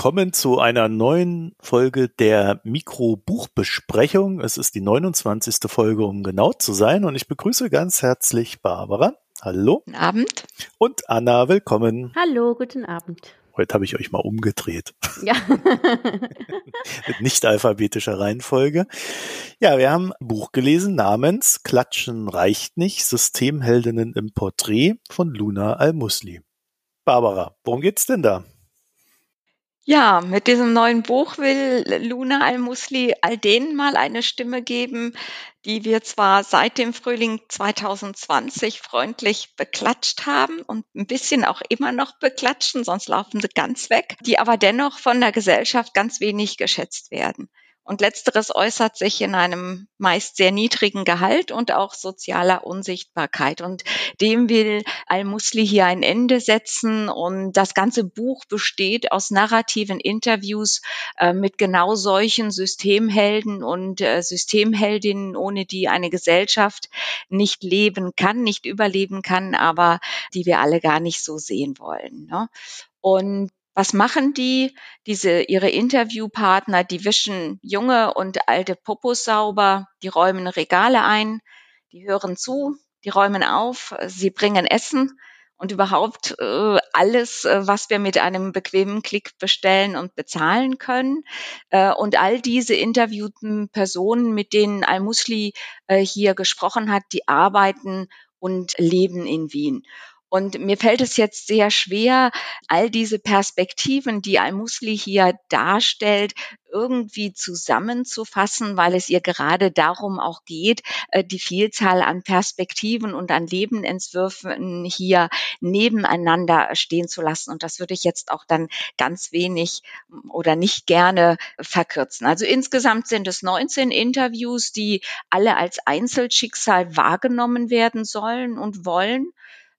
Willkommen zu einer neuen Folge der Mikrobuchbesprechung. Es ist die 29. Folge, um genau zu sein. Und ich begrüße ganz herzlich Barbara. Hallo. Guten Abend. Und Anna, willkommen. Hallo, guten Abend. Heute habe ich euch mal umgedreht. Ja. Mit nicht alphabetischer Reihenfolge. Ja, wir haben ein Buch gelesen namens Klatschen reicht nicht, Systemheldinnen im Porträt von Luna Al-Musli. Barbara, worum geht's denn da? Ja, mit diesem neuen Buch will Luna Al-Musli all denen mal eine Stimme geben, die wir zwar seit dem Frühling 2020 freundlich beklatscht haben und ein bisschen auch immer noch beklatschen, sonst laufen sie ganz weg, die aber dennoch von der Gesellschaft ganz wenig geschätzt werden. Und letzteres äußert sich in einem meist sehr niedrigen Gehalt und auch sozialer Unsichtbarkeit. Und dem will Al-Musli hier ein Ende setzen. Und das ganze Buch besteht aus narrativen Interviews äh, mit genau solchen Systemhelden und äh, Systemheldinnen, ohne die eine Gesellschaft nicht leben kann, nicht überleben kann, aber die wir alle gar nicht so sehen wollen. Ne? Und was machen die? Diese, ihre Interviewpartner, die wischen junge und alte Popos sauber, die räumen Regale ein, die hören zu, die räumen auf, sie bringen Essen und überhaupt äh, alles, äh, was wir mit einem bequemen Klick bestellen und bezahlen können. Äh, und all diese interviewten Personen, mit denen Al-Musli äh, hier gesprochen hat, die arbeiten und leben in Wien. Und mir fällt es jetzt sehr schwer, all diese Perspektiven, die Al-Musli hier darstellt, irgendwie zusammenzufassen, weil es ihr gerade darum auch geht, äh, die Vielzahl an Perspektiven und an Lebenentwürfen hier nebeneinander stehen zu lassen. Und das würde ich jetzt auch dann ganz wenig oder nicht gerne verkürzen. Also insgesamt sind es 19 Interviews, die alle als Einzelschicksal wahrgenommen werden sollen und wollen.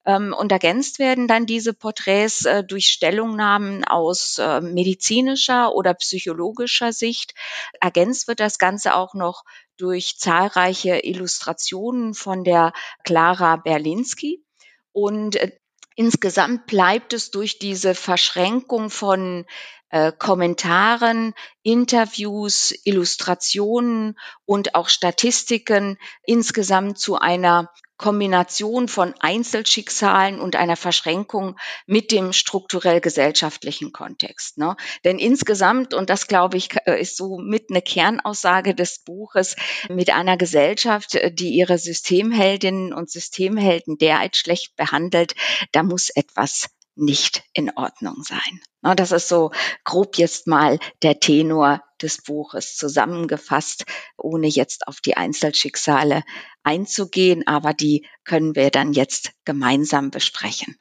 Ähm, und ergänzt werden dann diese Porträts äh, durch Stellungnahmen aus äh, medizinischer oder psychologischer Sicht. Ergänzt wird das Ganze auch noch durch zahlreiche Illustrationen von der Clara Berlinski. Und äh, insgesamt bleibt es durch diese Verschränkung von äh, Kommentaren, Interviews, Illustrationen und auch Statistiken insgesamt zu einer Kombination von Einzelschicksalen und einer Verschränkung mit dem strukturell gesellschaftlichen Kontext. Ne? Denn insgesamt, und das glaube ich, äh, ist so mit eine Kernaussage des Buches, mit einer Gesellschaft, äh, die ihre Systemheldinnen und Systemhelden derart schlecht behandelt, da muss etwas nicht in Ordnung sein. Das ist so grob jetzt mal der Tenor des Buches zusammengefasst, ohne jetzt auf die Einzelschicksale einzugehen, aber die können wir dann jetzt gemeinsam besprechen.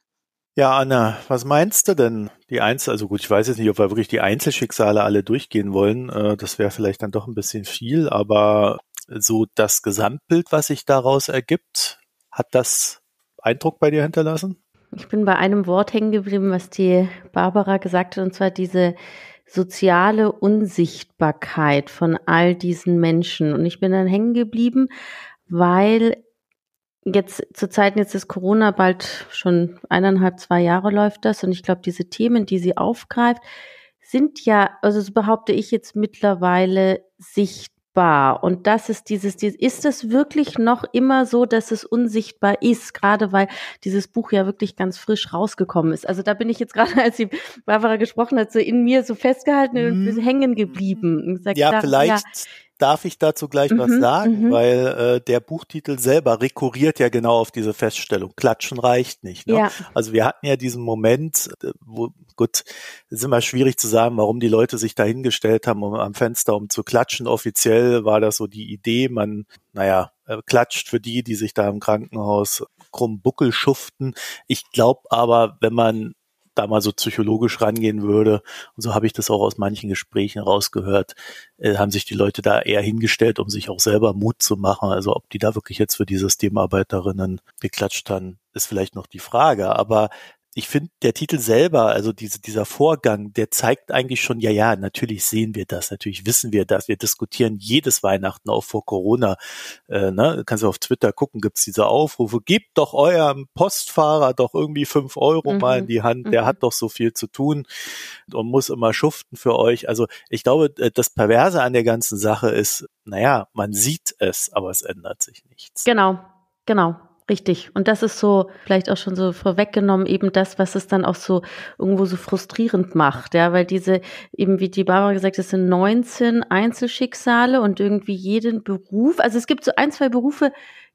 Ja, Anna, was meinst du denn? Die Einzel, also gut, ich weiß jetzt nicht, ob wir wirklich die Einzelschicksale alle durchgehen wollen. Äh, das wäre vielleicht dann doch ein bisschen viel, aber so das Gesamtbild, was sich daraus ergibt, hat das Eindruck bei dir hinterlassen? Ich bin bei einem Wort hängen geblieben, was die Barbara gesagt hat, und zwar diese soziale Unsichtbarkeit von all diesen Menschen. Und ich bin dann hängen geblieben, weil jetzt zu Zeiten jetzt ist Corona bald schon eineinhalb, zwei Jahre läuft das. Und ich glaube, diese Themen, die sie aufgreift, sind ja, also so behaupte ich jetzt mittlerweile sichtbar sichtbar. Und das ist dieses, ist es wirklich noch immer so, dass es unsichtbar ist? Gerade weil dieses Buch ja wirklich ganz frisch rausgekommen ist. Also da bin ich jetzt gerade, als die Barbara gesprochen hat, so in mir so festgehalten und mhm. hängen geblieben. Sag, ja, da, vielleicht. Ja, darf ich dazu gleich mhm, was sagen, mhm. weil äh, der Buchtitel selber rekurriert ja genau auf diese Feststellung. Klatschen reicht nicht. Ne? Ja. Also wir hatten ja diesen Moment, äh, wo, gut, ist immer schwierig zu sagen, warum die Leute sich da hingestellt haben um, am Fenster, um zu klatschen. Offiziell war das so die Idee, man, naja, äh, klatscht für die, die sich da im Krankenhaus krumm Buckel schuften. Ich glaube aber, wenn man da mal so psychologisch rangehen würde, und so habe ich das auch aus manchen Gesprächen rausgehört, äh, haben sich die Leute da eher hingestellt, um sich auch selber Mut zu machen. Also ob die da wirklich jetzt für die Systemarbeiterinnen geklatscht haben, ist vielleicht noch die Frage. Aber ich finde, der Titel selber, also diese, dieser Vorgang, der zeigt eigentlich schon, ja, ja, natürlich sehen wir das, natürlich wissen wir das. Wir diskutieren jedes Weihnachten auch vor Corona. Äh, ne? Kannst du auf Twitter gucken, gibt's diese Aufrufe, gebt doch eurem Postfahrer doch irgendwie fünf Euro mhm. mal in die Hand, der mhm. hat doch so viel zu tun und muss immer schuften für euch. Also ich glaube, äh, das Perverse an der ganzen Sache ist, naja, man sieht es, aber es ändert sich nichts. Genau, genau. Richtig. Und das ist so vielleicht auch schon so vorweggenommen eben das, was es dann auch so irgendwo so frustrierend macht. Ja, weil diese eben, wie die Barbara gesagt hat, es sind 19 Einzelschicksale und irgendwie jeden Beruf. Also es gibt so ein, zwei Berufe,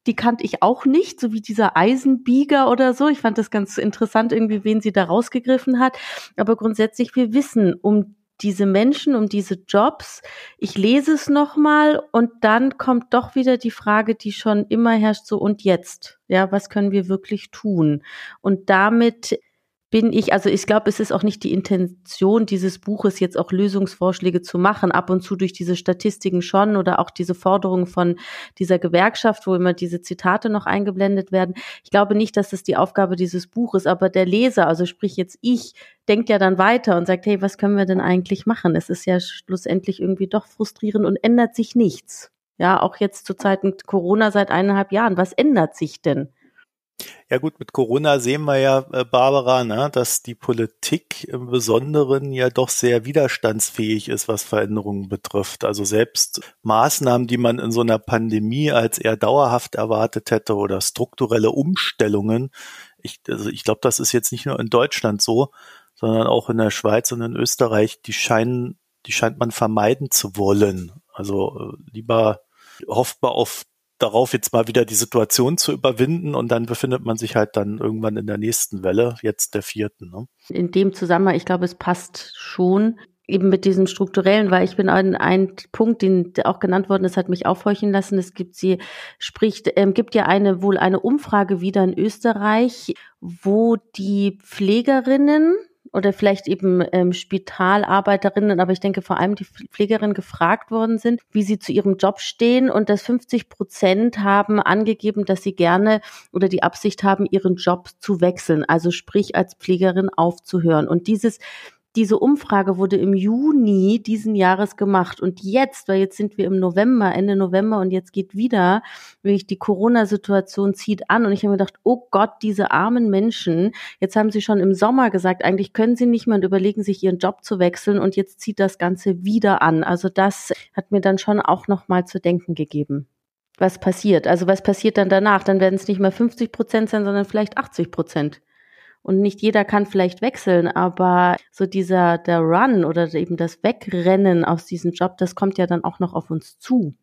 die kannte ich auch nicht, so wie dieser Eisenbieger oder so. Ich fand das ganz interessant, irgendwie, wen sie da rausgegriffen hat. Aber grundsätzlich, wir wissen um diese Menschen, um diese Jobs. Ich lese es nochmal und dann kommt doch wieder die Frage, die schon immer herrscht, so und jetzt? Ja, was können wir wirklich tun? Und damit bin ich, also ich glaube, es ist auch nicht die Intention dieses Buches, jetzt auch Lösungsvorschläge zu machen, ab und zu durch diese Statistiken schon oder auch diese Forderungen von dieser Gewerkschaft, wo immer diese Zitate noch eingeblendet werden. Ich glaube nicht, dass das die Aufgabe dieses Buches, aber der Leser, also sprich jetzt ich, denkt ja dann weiter und sagt, hey, was können wir denn eigentlich machen? Es ist ja schlussendlich irgendwie doch frustrierend und ändert sich nichts. Ja, auch jetzt zu Zeiten Corona seit eineinhalb Jahren. Was ändert sich denn? Ja gut, mit Corona sehen wir ja, äh, Barbara, ne, dass die Politik im Besonderen ja doch sehr widerstandsfähig ist, was Veränderungen betrifft. Also selbst Maßnahmen, die man in so einer Pandemie als eher dauerhaft erwartet hätte oder strukturelle Umstellungen. Ich, also ich glaube, das ist jetzt nicht nur in Deutschland so, sondern auch in der Schweiz und in Österreich, die scheinen, die scheint man vermeiden zu wollen. Also äh, lieber hofft man auf darauf, jetzt mal wieder die Situation zu überwinden und dann befindet man sich halt dann irgendwann in der nächsten Welle, jetzt der vierten. Ne? In dem Zusammenhang, ich glaube, es passt schon eben mit diesen strukturellen, weil ich bin ein, ein Punkt, den auch genannt worden ist, hat mich aufhorchen lassen. Es gibt sie spricht, ähm, gibt ja eine wohl eine Umfrage wieder in Österreich, wo die Pflegerinnen oder vielleicht eben ähm, Spitalarbeiterinnen, aber ich denke vor allem die Pflegerinnen gefragt worden sind, wie sie zu ihrem Job stehen und dass 50 Prozent haben angegeben, dass sie gerne oder die Absicht haben, ihren Job zu wechseln, also sprich als Pflegerin aufzuhören. Und dieses diese Umfrage wurde im Juni diesen Jahres gemacht und jetzt, weil jetzt sind wir im November, Ende November und jetzt geht wieder, wirklich die Corona-Situation zieht an und ich habe mir gedacht, oh Gott, diese armen Menschen, jetzt haben sie schon im Sommer gesagt, eigentlich können sie nicht mehr und überlegen sich ihren Job zu wechseln und jetzt zieht das Ganze wieder an. Also das hat mir dann schon auch nochmal zu denken gegeben was passiert. Also was passiert dann danach? Dann werden es nicht mehr 50 Prozent sein, sondern vielleicht 80 Prozent. Und nicht jeder kann vielleicht wechseln, aber so dieser, der Run oder eben das Wegrennen aus diesem Job, das kommt ja dann auch noch auf uns zu.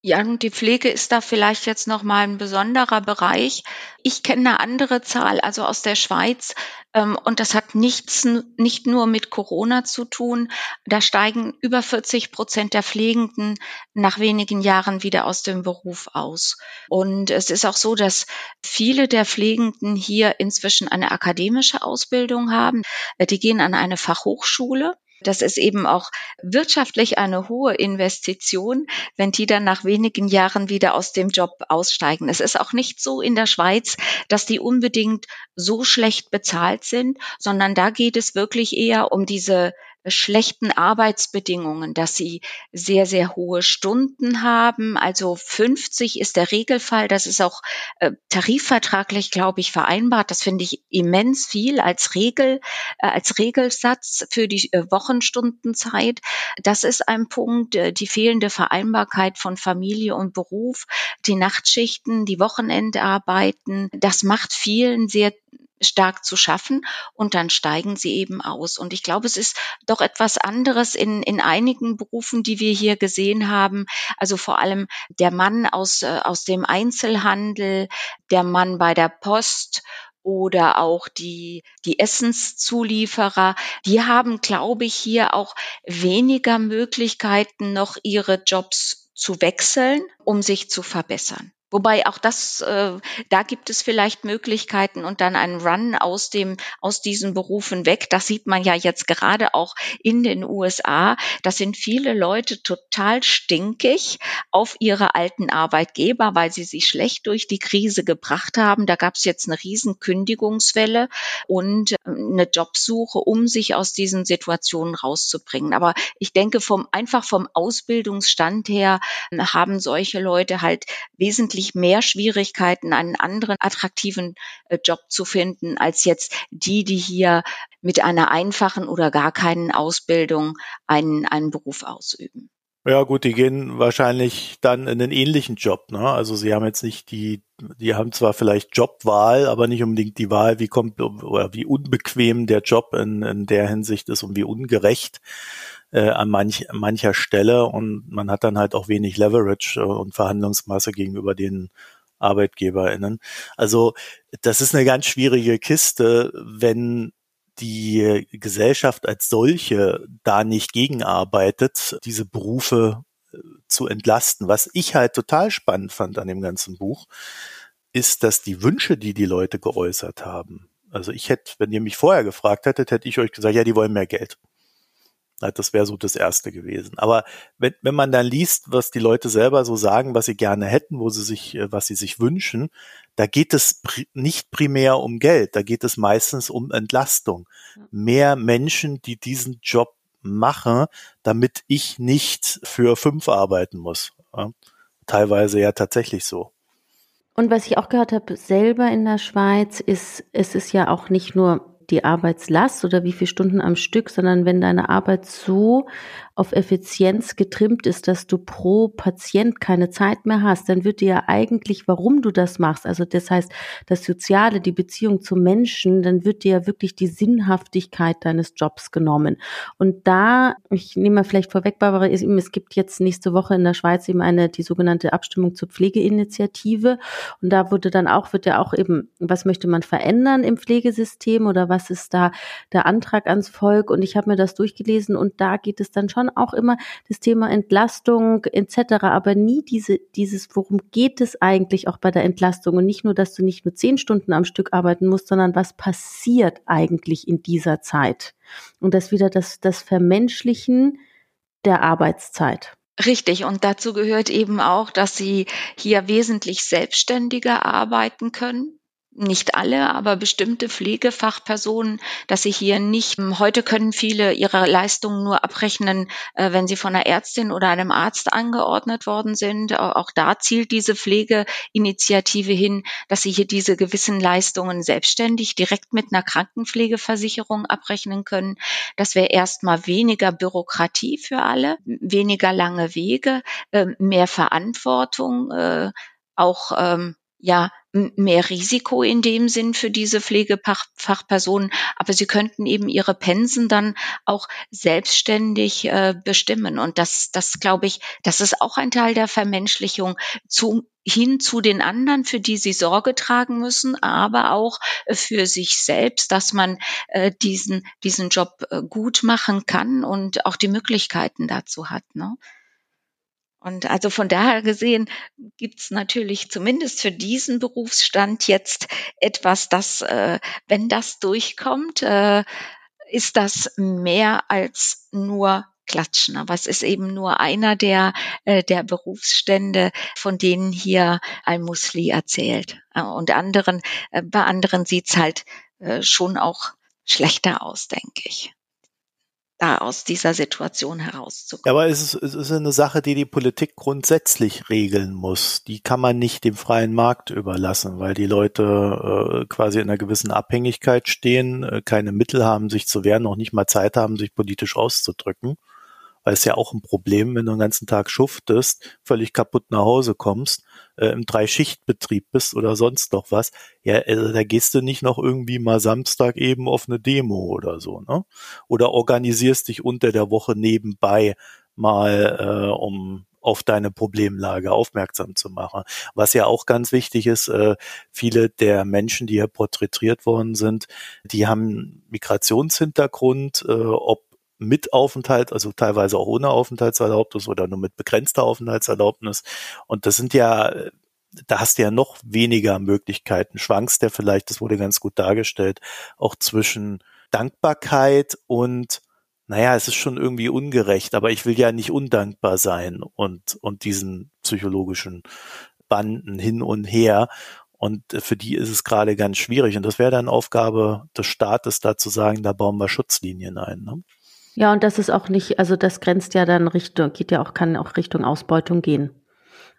Ja, und die Pflege ist da vielleicht jetzt noch mal ein besonderer Bereich. Ich kenne eine andere Zahl, also aus der Schweiz, ähm, und das hat nichts, nicht nur mit Corona zu tun. Da steigen über 40 Prozent der Pflegenden nach wenigen Jahren wieder aus dem Beruf aus. Und es ist auch so, dass viele der Pflegenden hier inzwischen eine akademische Ausbildung haben. Äh, die gehen an eine Fachhochschule das ist eben auch wirtschaftlich eine hohe Investition, wenn die dann nach wenigen Jahren wieder aus dem Job aussteigen. Es ist auch nicht so in der Schweiz, dass die unbedingt so schlecht bezahlt sind, sondern da geht es wirklich eher um diese schlechten Arbeitsbedingungen, dass sie sehr, sehr hohe Stunden haben. Also 50 ist der Regelfall. Das ist auch äh, tarifvertraglich, glaube ich, vereinbart. Das finde ich immens viel als Regel, äh, als Regelsatz für die äh, Wochenstundenzeit. Das ist ein Punkt, äh, die fehlende Vereinbarkeit von Familie und Beruf, die Nachtschichten, die Wochenendarbeiten. Das macht vielen sehr stark zu schaffen und dann steigen sie eben aus. Und ich glaube, es ist doch etwas anderes in, in einigen Berufen, die wir hier gesehen haben. Also vor allem der Mann aus, äh, aus dem Einzelhandel, der Mann bei der Post oder auch die, die Essenszulieferer, die haben, glaube ich, hier auch weniger Möglichkeiten, noch ihre Jobs zu wechseln, um sich zu verbessern. Wobei auch das, äh, da gibt es vielleicht Möglichkeiten und dann einen Run aus dem, aus diesen Berufen weg. Das sieht man ja jetzt gerade auch in den USA. Das sind viele Leute total stinkig auf ihre alten Arbeitgeber, weil sie sich schlecht durch die Krise gebracht haben. Da gab es jetzt eine riesen Kündigungswelle und äh, eine Jobsuche, um sich aus diesen Situationen rauszubringen. Aber ich denke, vom, einfach vom Ausbildungsstand her haben solche Leute halt wesentlich deutlich mehr Schwierigkeiten, einen anderen attraktiven äh, Job zu finden, als jetzt die, die hier mit einer einfachen oder gar keinen Ausbildung einen, einen Beruf ausüben. Ja gut, die gehen wahrscheinlich dann in einen ähnlichen Job. Ne? Also sie haben jetzt nicht die, die haben zwar vielleicht Jobwahl, aber nicht unbedingt die Wahl, wie kommt oder wie unbequem der Job in, in der Hinsicht ist und wie ungerecht äh, an manch, mancher Stelle und man hat dann halt auch wenig Leverage äh, und Verhandlungsmasse gegenüber den ArbeitgeberInnen. Also das ist eine ganz schwierige Kiste, wenn die Gesellschaft als solche da nicht gegenarbeitet, diese Berufe äh, zu entlasten. Was ich halt total spannend fand an dem ganzen Buch, ist, dass die Wünsche, die die Leute geäußert haben, also ich hätte, wenn ihr mich vorher gefragt hättet, hätte ich euch gesagt, ja, die wollen mehr Geld. Das wäre so das Erste gewesen. Aber wenn, wenn man dann liest, was die Leute selber so sagen, was sie gerne hätten, wo sie sich, äh, was sie sich wünschen, da geht es nicht primär um Geld, da geht es meistens um Entlastung. Mehr Menschen, die diesen Job machen, damit ich nicht für fünf arbeiten muss. Teilweise ja tatsächlich so. Und was ich auch gehört habe, selber in der Schweiz, ist, es ist ja auch nicht nur die Arbeitslast oder wie viele Stunden am Stück, sondern wenn deine Arbeit so auf Effizienz getrimmt ist, dass du pro Patient keine Zeit mehr hast, dann wird dir ja eigentlich, warum du das machst, also das heißt, das Soziale, die Beziehung zum Menschen, dann wird dir ja wirklich die Sinnhaftigkeit deines Jobs genommen. Und da, ich nehme mal vielleicht vorweg, Barbara, es gibt jetzt nächste Woche in der Schweiz eben eine, die sogenannte Abstimmung zur Pflegeinitiative. Und da wurde dann auch, wird ja auch eben, was möchte man verändern im Pflegesystem oder was ist da der Antrag ans Volk? Und ich habe mir das durchgelesen und da geht es dann schon auch immer das Thema Entlastung etc., aber nie diese, dieses, worum geht es eigentlich auch bei der Entlastung und nicht nur, dass du nicht nur zehn Stunden am Stück arbeiten musst, sondern was passiert eigentlich in dieser Zeit? Und das wieder das, das Vermenschlichen der Arbeitszeit. Richtig, und dazu gehört eben auch, dass sie hier wesentlich selbstständiger arbeiten können nicht alle, aber bestimmte Pflegefachpersonen, dass sie hier nicht, ähm, heute können viele ihre Leistungen nur abrechnen, äh, wenn sie von einer Ärztin oder einem Arzt angeordnet worden sind. Auch da zielt diese Pflegeinitiative hin, dass sie hier diese gewissen Leistungen selbstständig direkt mit einer Krankenpflegeversicherung abrechnen können. Das wäre erstmal weniger Bürokratie für alle, weniger lange Wege, ähm, mehr Verantwortung, äh, auch ähm, ja mehr Risiko in dem Sinn für diese Pflegefachpersonen, aber sie könnten eben ihre Pensen dann auch selbstständig äh, bestimmen. Und das, das glaube ich, das ist auch ein Teil der Vermenschlichung zu, hin zu den anderen, für die sie Sorge tragen müssen, aber auch für sich selbst, dass man äh, diesen, diesen Job äh, gut machen kann und auch die Möglichkeiten dazu hat. Ne? Und also von daher gesehen gibt's natürlich zumindest für diesen Berufsstand jetzt etwas, das, äh, wenn das durchkommt, äh, ist das mehr als nur Klatschen. Aber es ist eben nur einer der, äh, der Berufsstände, von denen hier Al-Musli erzählt. Äh, und anderen, äh, bei anderen sieht's halt äh, schon auch schlechter aus, denke ich da aus dieser Situation herauszukommen. Aber es ist, es ist eine Sache, die die Politik grundsätzlich regeln muss. Die kann man nicht dem freien Markt überlassen, weil die Leute äh, quasi in einer gewissen Abhängigkeit stehen, äh, keine Mittel haben, sich zu wehren, noch nicht mal Zeit haben, sich politisch auszudrücken weil es ja auch ein Problem, wenn du den ganzen Tag schuftest, völlig kaputt nach Hause kommst, äh, im Dreischichtbetrieb bist oder sonst noch was, ja, also da gehst du nicht noch irgendwie mal Samstag eben auf eine Demo oder so, ne? Oder organisierst dich unter der Woche nebenbei mal, äh, um auf deine Problemlage aufmerksam zu machen. Was ja auch ganz wichtig ist, äh, viele der Menschen, die hier porträtiert worden sind, die haben Migrationshintergrund, äh, ob mit Aufenthalt, also teilweise auch ohne Aufenthaltserlaubnis oder nur mit begrenzter Aufenthaltserlaubnis. Und das sind ja da hast du ja noch weniger Möglichkeiten. Schwankst der vielleicht, das wurde ganz gut dargestellt, auch zwischen Dankbarkeit und naja, es ist schon irgendwie ungerecht, aber ich will ja nicht undankbar sein und, und diesen psychologischen Banden hin und her. Und für die ist es gerade ganz schwierig. Und das wäre dann Aufgabe des Staates, da zu sagen, da bauen wir Schutzlinien ein. Ne? Ja, und das ist auch nicht, also das grenzt ja dann Richtung, geht ja auch, kann auch Richtung Ausbeutung gehen.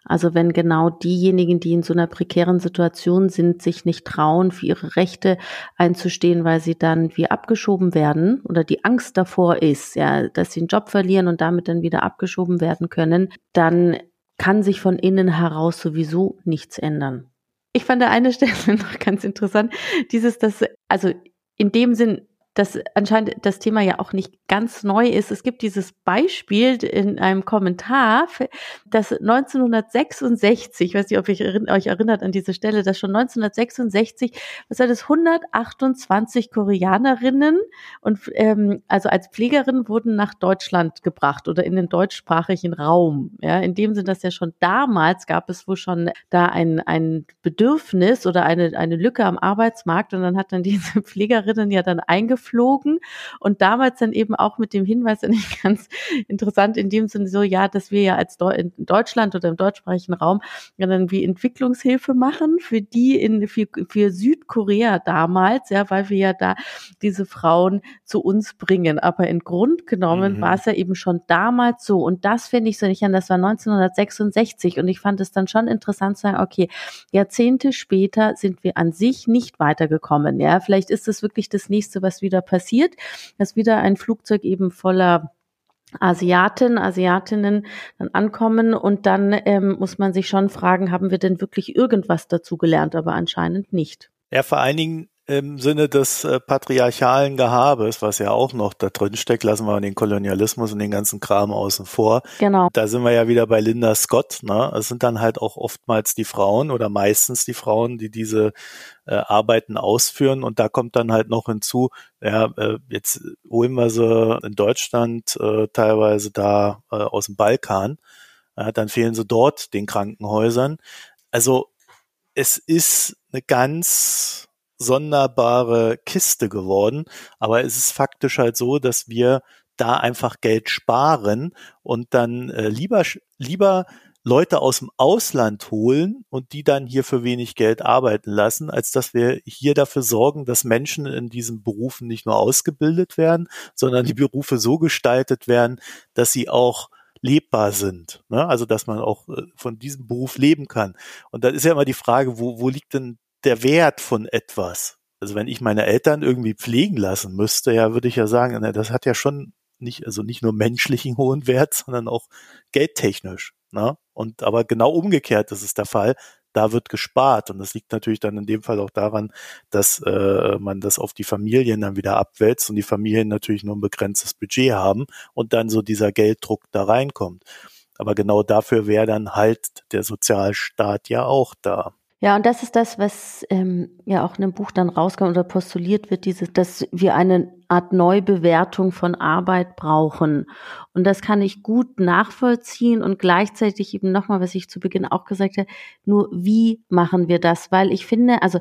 Also wenn genau diejenigen, die in so einer prekären Situation sind, sich nicht trauen, für ihre Rechte einzustehen, weil sie dann wie abgeschoben werden oder die Angst davor ist, ja, dass sie einen Job verlieren und damit dann wieder abgeschoben werden können, dann kann sich von innen heraus sowieso nichts ändern. Ich fand eine Stelle noch ganz interessant, dieses, dass, also in dem Sinn, dass anscheinend das Thema ja auch nicht ganz neu ist. Es gibt dieses Beispiel in einem Kommentar, dass 1966, ich weiß nicht, ob ihr euch erinnert an diese Stelle, dass schon 1966, was war das, 128 Koreanerinnen und ähm, also als Pflegerin wurden nach Deutschland gebracht oder in den deutschsprachigen Raum. Ja, in dem Sinn, dass ja schon damals gab es wohl schon da ein, ein Bedürfnis oder eine, eine Lücke am Arbeitsmarkt und dann hat dann diese Pflegerinnen ja dann eingeführt, geflogen und damals dann eben auch mit dem Hinweis, nicht ganz interessant in dem Sinne so, ja, dass wir ja als Deu in Deutschland oder im deutschsprachigen Raum ja dann wie Entwicklungshilfe machen für die in, für, für Südkorea damals, ja, weil wir ja da diese Frauen zu uns bringen. Aber in Grund genommen mhm. war es ja eben schon damals so. Und das finde ich so nicht an, das war 1966. Und ich fand es dann schon interessant zu sagen, okay, Jahrzehnte später sind wir an sich nicht weitergekommen. Ja, vielleicht ist es wirklich das nächste, was wieder passiert, dass wieder ein Flugzeug eben voller Asiaten, Asiatinnen dann ankommen und dann ähm, muss man sich schon fragen, haben wir denn wirklich irgendwas dazu gelernt, aber anscheinend nicht. Ja, vor allen Dingen im Sinne des äh, patriarchalen Gehabes, was ja auch noch da drin steckt, lassen wir den Kolonialismus und den ganzen Kram außen vor. Genau. Da sind wir ja wieder bei Linda Scott. Ne? Es sind dann halt auch oftmals die Frauen oder meistens die Frauen, die diese äh, Arbeiten ausführen. Und da kommt dann halt noch hinzu, ja, äh, jetzt holen wir sie in Deutschland äh, teilweise da äh, aus dem Balkan. Äh, dann fehlen sie dort den Krankenhäusern. Also es ist eine ganz sonderbare Kiste geworden. Aber es ist faktisch halt so, dass wir da einfach Geld sparen und dann äh, lieber, lieber Leute aus dem Ausland holen und die dann hier für wenig Geld arbeiten lassen, als dass wir hier dafür sorgen, dass Menschen in diesen Berufen nicht nur ausgebildet werden, sondern die Berufe so gestaltet werden, dass sie auch lebbar sind. Ne? Also dass man auch äh, von diesem Beruf leben kann. Und da ist ja immer die Frage, wo, wo liegt denn der Wert von etwas. Also wenn ich meine Eltern irgendwie pflegen lassen müsste, ja, würde ich ja sagen, na, das hat ja schon nicht, also nicht nur menschlichen hohen Wert, sondern auch geldtechnisch. Ne? Und aber genau umgekehrt ist der Fall. Da wird gespart und das liegt natürlich dann in dem Fall auch daran, dass äh, man das auf die Familien dann wieder abwälzt und die Familien natürlich nur ein begrenztes Budget haben und dann so dieser Gelddruck da reinkommt. Aber genau dafür wäre dann halt der Sozialstaat ja auch da. Ja, und das ist das, was ähm, ja auch in einem Buch dann rauskommt oder postuliert wird, dieses, dass wir eine Art Neubewertung von Arbeit brauchen. Und das kann ich gut nachvollziehen und gleichzeitig eben nochmal, was ich zu Beginn auch gesagt habe, nur wie machen wir das? Weil ich finde, also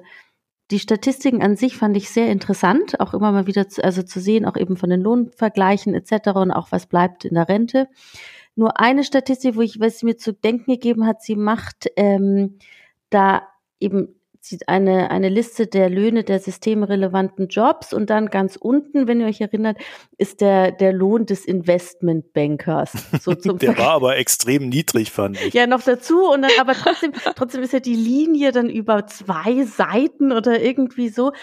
die Statistiken an sich fand ich sehr interessant, auch immer mal wieder zu, also zu sehen, auch eben von den Lohnvergleichen etc. und auch was bleibt in der Rente. Nur eine Statistik, wo ich, was sie mir zu denken gegeben hat, sie macht ähm, da eben sieht eine, eine Liste der Löhne der systemrelevanten Jobs und dann ganz unten, wenn ihr euch erinnert, ist der, der Lohn des Investmentbankers. So zum der war aber extrem niedrig, fand ich. Ja, noch dazu und dann aber trotzdem, trotzdem ist ja die Linie dann über zwei Seiten oder irgendwie so.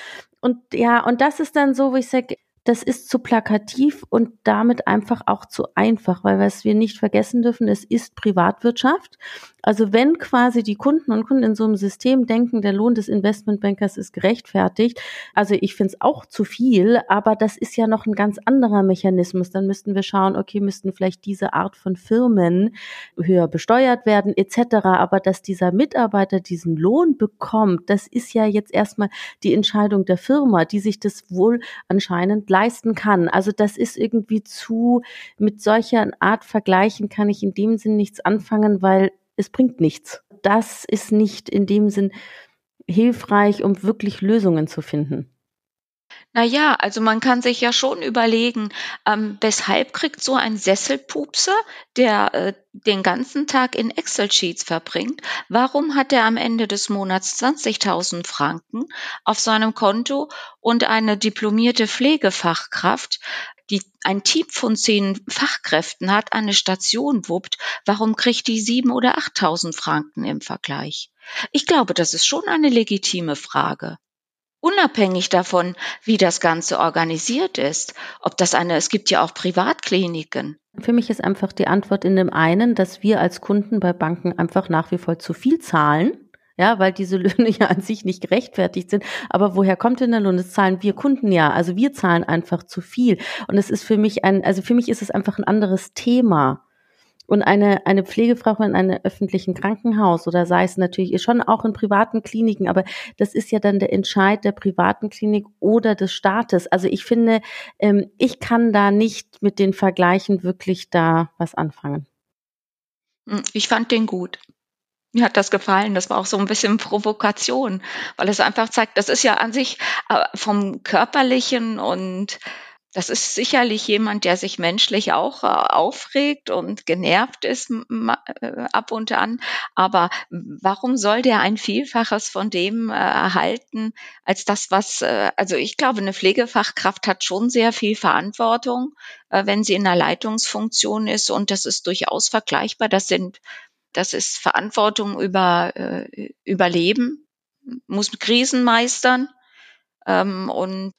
Und ja, und das ist dann so, wo ich sage, das ist zu plakativ und damit einfach auch zu einfach, weil was wir nicht vergessen dürfen, es ist Privatwirtschaft also wenn quasi die Kunden und Kunden in so einem System denken, der Lohn des Investmentbankers ist gerechtfertigt, also ich finde es auch zu viel, aber das ist ja noch ein ganz anderer Mechanismus. Dann müssten wir schauen, okay, müssten vielleicht diese Art von Firmen höher besteuert werden etc. Aber dass dieser Mitarbeiter diesen Lohn bekommt, das ist ja jetzt erstmal die Entscheidung der Firma, die sich das wohl anscheinend leisten kann. Also das ist irgendwie zu, mit solcher Art Vergleichen kann ich in dem Sinn nichts anfangen, weil es bringt nichts. das ist nicht in dem Sinn hilfreich, um wirklich Lösungen zu finden. Na ja, also man kann sich ja schon überlegen, ähm, weshalb kriegt so ein Sesselpupser, der äh, den ganzen Tag in Excel-Sheets verbringt, warum hat er am Ende des Monats 20.000 Franken auf seinem Konto und eine diplomierte Pflegefachkraft, die ein Team von zehn Fachkräften hat, eine Station wuppt, warum kriegt die sieben oder 8.000 Franken im Vergleich? Ich glaube, das ist schon eine legitime Frage unabhängig davon, wie das Ganze organisiert ist. Ob das eine, es gibt ja auch Privatkliniken. Für mich ist einfach die Antwort in dem einen, dass wir als Kunden bei Banken einfach nach wie vor zu viel zahlen. Ja, weil diese Löhne ja an sich nicht gerechtfertigt sind. Aber woher kommt denn der Lohn? Das zahlen wir Kunden ja. Also wir zahlen einfach zu viel. Und es ist für mich ein, also für mich ist es einfach ein anderes Thema. Und eine, eine Pflegefrau in einem öffentlichen Krankenhaus oder sei es natürlich schon auch in privaten Kliniken, aber das ist ja dann der Entscheid der privaten Klinik oder des Staates. Also ich finde, ähm, ich kann da nicht mit den Vergleichen wirklich da was anfangen. Hm, ich fand den gut. Mir hat das gefallen. Das war auch so ein bisschen Provokation, weil es einfach zeigt, das ist ja an sich äh, vom körperlichen und das ist sicherlich jemand, der sich menschlich auch äh, aufregt und genervt ist äh, ab und an. Aber warum soll der ein Vielfaches von dem äh, erhalten, als das, was, also ich glaube, eine Pflegefachkraft hat schon sehr viel Verantwortung, wenn sie in einer Leitungsfunktion ist. Und das ist durchaus vergleichbar. Das sind, das ist Verantwortung über Überleben, muss Krisen meistern. Ähm, und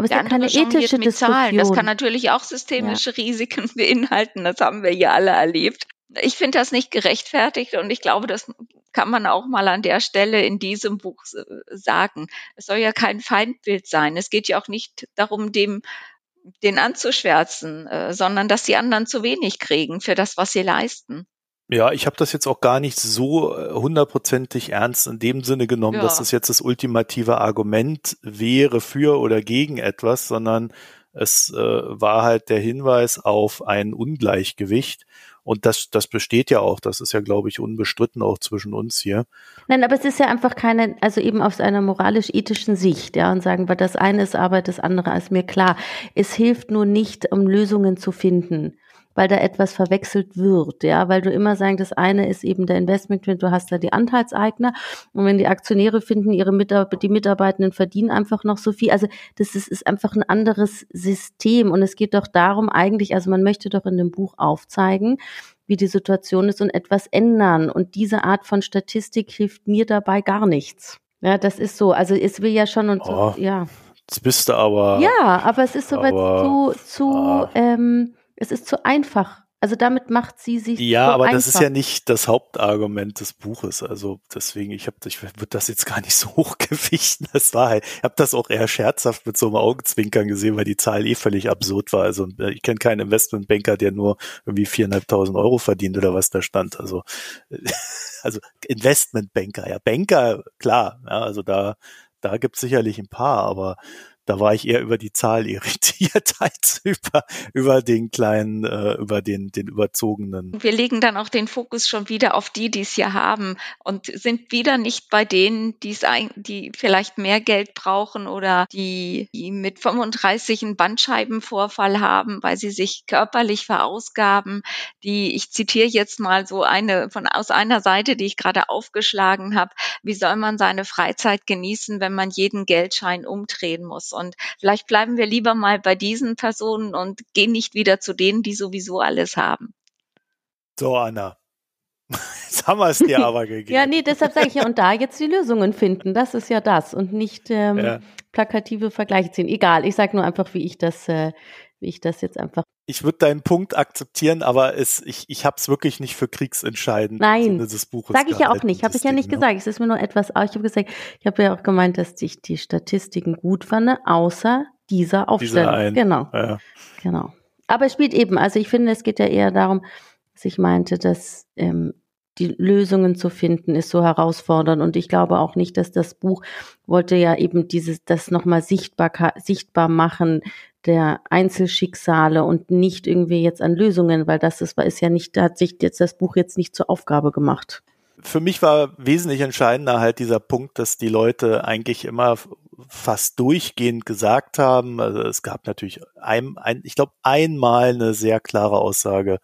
aber es ist ja keine ethische Diskussion. Das kann natürlich auch systemische ja. Risiken beinhalten. Das haben wir hier alle erlebt. Ich finde das nicht gerechtfertigt und ich glaube, das kann man auch mal an der Stelle in diesem Buch sagen. Es soll ja kein Feindbild sein. Es geht ja auch nicht darum, dem den anzuschwärzen, äh, sondern dass die anderen zu wenig kriegen für das, was sie leisten. Ja, ich habe das jetzt auch gar nicht so äh, hundertprozentig ernst in dem Sinne genommen, ja. dass es jetzt das ultimative Argument wäre für oder gegen etwas, sondern es äh, war halt der Hinweis auf ein Ungleichgewicht. Und das, das besteht ja auch. Das ist ja, glaube ich, unbestritten auch zwischen uns hier. Nein, aber es ist ja einfach keine, also eben aus einer moralisch-ethischen Sicht, ja, und sagen wir, das eine ist Arbeit, das andere ist mir klar. Es hilft nur nicht, um Lösungen zu finden weil da etwas verwechselt wird, ja, weil du immer sagst, das eine ist eben der Investment, du hast da die Anteilseigner und wenn die Aktionäre finden, ihre Mitarbeiter, die Mitarbeitenden verdienen einfach noch so viel, also das ist, ist einfach ein anderes System und es geht doch darum eigentlich, also man möchte doch in dem Buch aufzeigen, wie die Situation ist und etwas ändern und diese Art von Statistik hilft mir dabei gar nichts. Ja, das ist so. Also es will ja schon und oh, so, ja. Jetzt bist du aber. Ja, aber es ist so zu, zu ah. ähm, es ist zu einfach. Also damit macht sie sich. Ja, so aber einfach. das ist ja nicht das Hauptargument des Buches. Also deswegen, ich habe, ich würde das jetzt gar nicht so hochgewichten. Das war halt, ich habe das auch eher scherzhaft mit so einem Augenzwinkern gesehen, weil die Zahl eh völlig absurd war. Also äh, ich kenne keinen Investmentbanker, der nur irgendwie viereinhalbtausend Euro verdient oder was da stand. Also also Investmentbanker, ja Banker, klar. Ja, also da da gibt's sicherlich ein paar, aber da war ich eher über die Zahl irritiert als über, über den kleinen, äh, über den, den überzogenen. Wir legen dann auch den Fokus schon wieder auf die, die es hier haben und sind wieder nicht bei denen, die es die vielleicht mehr Geld brauchen oder die, die mit 35 einen Bandscheibenvorfall haben, weil sie sich körperlich verausgaben. Die, ich zitiere jetzt mal so eine von aus einer Seite, die ich gerade aufgeschlagen habe. Wie soll man seine Freizeit genießen, wenn man jeden Geldschein umdrehen muss? Und vielleicht bleiben wir lieber mal bei diesen Personen und gehen nicht wieder zu denen, die sowieso alles haben. So, Anna. Jetzt haben wir es dir aber gegeben. ja, nee, deshalb sage ich ja, und da jetzt die Lösungen finden. Das ist ja das und nicht ähm, ja. plakative Vergleiche ziehen. Egal, ich sage nur einfach, wie ich das, äh, wie ich das jetzt einfach. Ich würde deinen Punkt akzeptieren, aber es, ich, ich habe es wirklich nicht für kriegsentscheidend Nein, sage ich ja auch nicht. Habe ich ja nicht Ding, gesagt. Es ist mir nur etwas. Ich habe gesagt, ich habe ja auch gemeint, dass ich die Statistiken gut fand, außer dieser Aufstellung. Dieser genau, ja. genau. Aber es spielt eben. Also ich finde, es geht ja eher darum, dass ich meinte, dass ähm, die Lösungen zu finden, ist so herausfordernd. Und ich glaube auch nicht, dass das Buch wollte ja eben dieses, das nochmal sichtbar, sichtbar machen der Einzelschicksale und nicht irgendwie jetzt an Lösungen, weil das ist, ist ja nicht, da hat sich jetzt das Buch jetzt nicht zur Aufgabe gemacht. für mich war wesentlich entscheidender halt dieser Punkt, dass die Leute eigentlich immer fast durchgehend gesagt haben, also es gab natürlich ein, ein ich glaube einmal eine sehr klare Aussage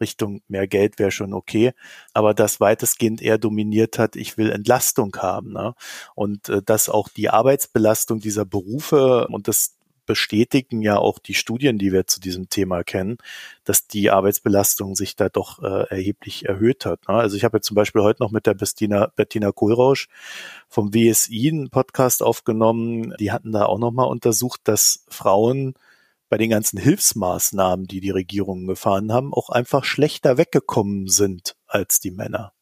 Richtung mehr Geld wäre schon okay, aber das weitestgehend eher dominiert hat, ich will Entlastung haben. Ne? Und äh, dass auch die Arbeitsbelastung dieser Berufe und das bestätigen ja auch die Studien, die wir zu diesem Thema kennen, dass die Arbeitsbelastung sich da doch äh, erheblich erhöht hat. Ne? Also ich habe jetzt zum Beispiel heute noch mit der Bettina, Bettina Kohlrausch vom WSI einen Podcast aufgenommen. Die hatten da auch nochmal untersucht, dass Frauen bei den ganzen Hilfsmaßnahmen, die die Regierungen gefahren haben, auch einfach schlechter weggekommen sind als die Männer.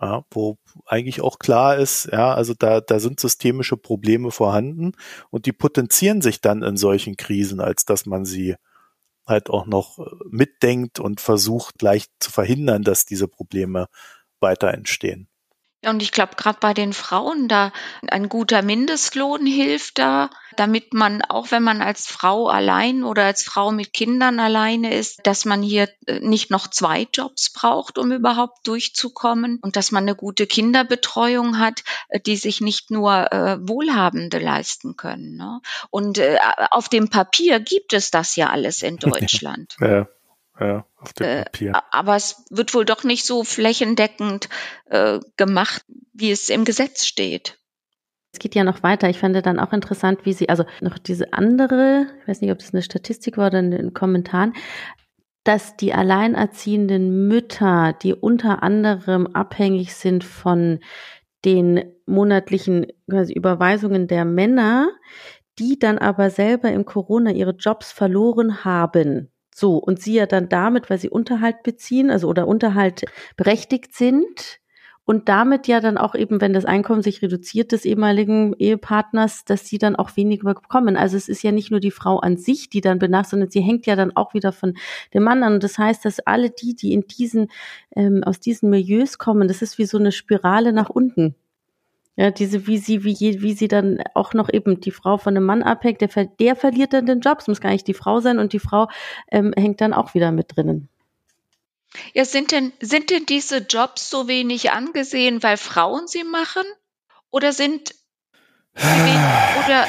Ja, wo eigentlich auch klar ist, ja, also da, da sind systemische Probleme vorhanden und die potenzieren sich dann in solchen Krisen, als dass man sie halt auch noch äh, mitdenkt und versucht gleich zu verhindern, dass diese Probleme weiter entstehen. Und ich glaube, gerade bei den Frauen, da ein guter Mindestlohn hilft da, damit man, auch wenn man als Frau allein oder als Frau mit Kindern alleine ist, dass man hier äh, nicht noch zwei Jobs braucht, um überhaupt durchzukommen und dass man eine gute Kinderbetreuung hat, äh, die sich nicht nur äh, Wohlhabende leisten können. Ne? Und äh, auf dem Papier gibt es das ja alles in Deutschland. ja ja, auf dem äh, Papier. Aber es wird wohl doch nicht so flächendeckend äh, gemacht, wie es im Gesetz steht. Es geht ja noch weiter. Ich fand dann auch interessant, wie sie, also noch diese andere, ich weiß nicht, ob das eine Statistik war oder in den Kommentaren, dass die alleinerziehenden Mütter, die unter anderem abhängig sind von den monatlichen quasi Überweisungen der Männer, die dann aber selber im Corona ihre Jobs verloren haben, so, und sie ja dann damit, weil sie Unterhalt beziehen, also oder Unterhalt berechtigt sind und damit ja dann auch eben, wenn das Einkommen sich reduziert des ehemaligen Ehepartners, dass sie dann auch weniger bekommen. Also es ist ja nicht nur die Frau an sich, die dann benachrichtigt, sondern sie hängt ja dann auch wieder von dem Mann an. Und das heißt, dass alle die, die in diesen, ähm, aus diesen Milieus kommen, das ist wie so eine Spirale nach unten. Ja, diese, wie sie, wie, wie sie dann auch noch eben die Frau von einem Mann abhängt, der, der verliert dann den Job. Es muss gar nicht die Frau sein und die Frau ähm, hängt dann auch wieder mit drinnen. Ja, sind denn, sind denn diese Jobs so wenig angesehen, weil Frauen sie machen? Oder sind oder